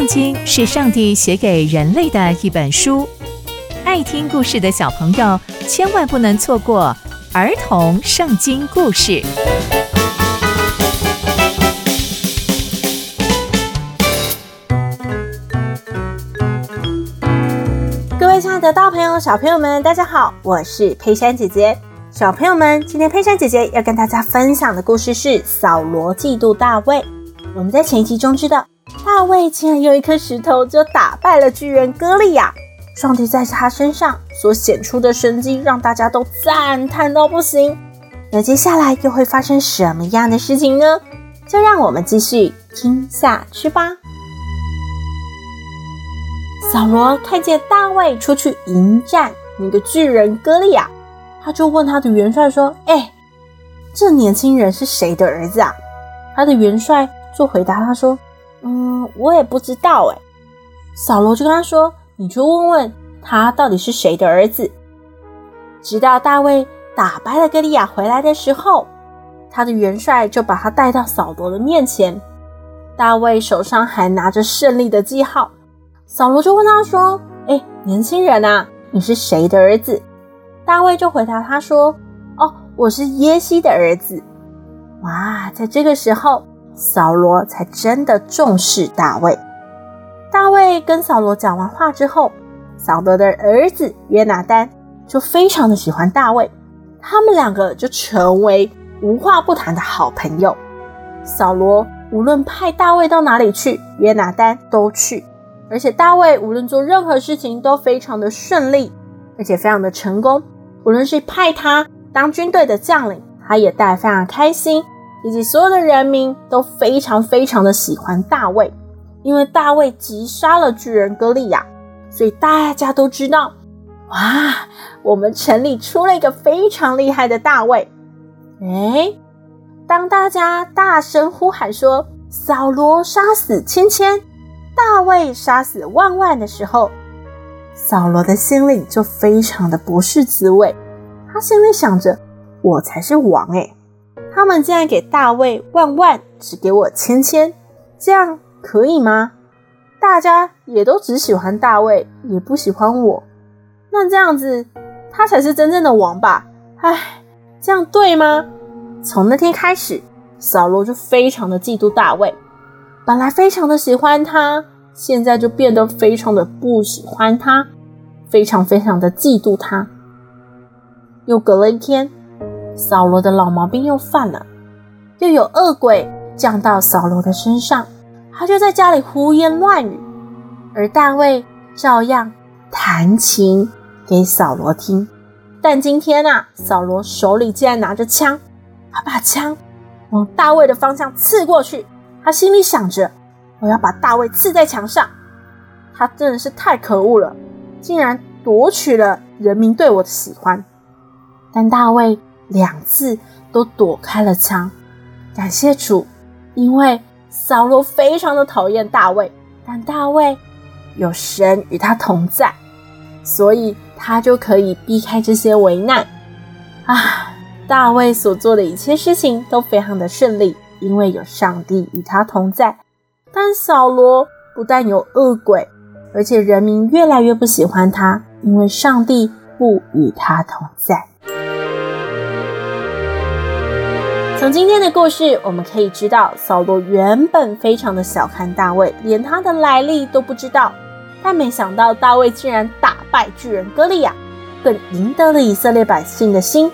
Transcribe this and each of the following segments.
圣经是上帝写给人类的一本书，爱听故事的小朋友千万不能错过儿童圣经故事。各位亲爱的大朋友、小朋友们，大家好，我是佩珊姐姐。小朋友们，今天佩珊姐姐要跟大家分享的故事是扫罗嫉妒大卫。我们在前一集中知道。大卫竟然用一颗石头就打败了巨人歌利亚，上帝在他身上所显出的神迹，让大家都赞叹到不行。那接下来又会发生什么样的事情呢？就让我们继续听下去吧。扫罗看见大卫出去迎战那个巨人歌利亚，他就问他的元帅说：“哎，这年轻人是谁的儿子啊？”他的元帅就回答他说。嗯，我也不知道哎。扫罗就跟他说：“你去问问他到底是谁的儿子。”直到大卫打败了歌利亚回来的时候，他的元帅就把他带到扫罗的面前。大卫手上还拿着胜利的记号。扫罗就问他说：“哎，年轻人啊，你是谁的儿子？”大卫就回答他说：“哦，我是耶西的儿子。”哇，在这个时候。扫罗才真的重视大卫。大卫跟扫罗讲完话之后，扫罗的儿子约拿单就非常的喜欢大卫，他们两个就成为无话不谈的好朋友。扫罗无论派大卫到哪里去，约拿单都去，而且大卫无论做任何事情都非常的顺利，而且非常的成功。无论是派他当军队的将领，他也带非常开心。以及所有的人民都非常非常的喜欢大卫，因为大卫击杀了巨人歌利亚，所以大家都知道，哇，我们城里出了一个非常厉害的大卫。诶，当大家大声呼喊说“扫罗杀死千千，大卫杀死万万”的时候，扫罗的心里就非常的不是滋味，他心里想着：“我才是王诶。”他们竟然给大卫万万，只给我千千，这样可以吗？大家也都只喜欢大卫，也不喜欢我，那这样子他才是真正的王吧？唉，这样对吗？从那天开始，扫罗就非常的嫉妒大卫，本来非常的喜欢他，现在就变得非常的不喜欢他，非常非常的嫉妒他。又隔了一天。扫罗的老毛病又犯了，又有恶鬼降到扫罗的身上，他就在家里胡言乱语，而大卫照样弹琴给扫罗听。但今天啊，扫罗手里竟然拿着枪，他把枪往大卫的方向刺过去，他心里想着：我要把大卫刺在墙上。他真的是太可恶了，竟然夺取了人民对我的喜欢。但大卫。两次都躲开了枪，感谢主，因为扫罗非常的讨厌大卫，但大卫有神与他同在，所以他就可以避开这些危难。啊，大卫所做的一切事情都非常的顺利，因为有上帝与他同在。但扫罗不但有恶鬼，而且人民越来越不喜欢他，因为上帝不与他同在。从今天的故事，我们可以知道，扫罗原本非常的小看大卫，连他的来历都不知道。但没想到大卫竟然打败巨人歌利亚，更赢得了以色列百姓的心，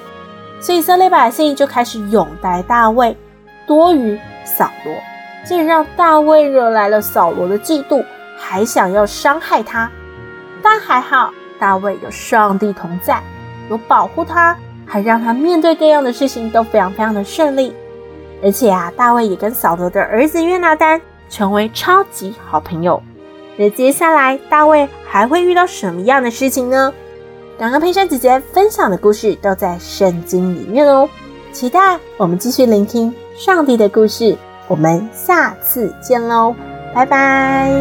所以以色列百姓就开始拥戴大卫，多于扫罗，竟然让大卫惹来了扫罗的嫉妒，还想要伤害他。但还好，大卫有上帝同在，有保护他。还让他面对各样的事情都非常非常的顺利，而且啊，大卫也跟扫罗的儿子约拿单成为超级好朋友。那接下来大卫还会遇到什么样的事情呢？刚刚佩珊姐姐分享的故事都在圣经里面哦，期待我们继续聆听上帝的故事。我们下次见喽，拜拜。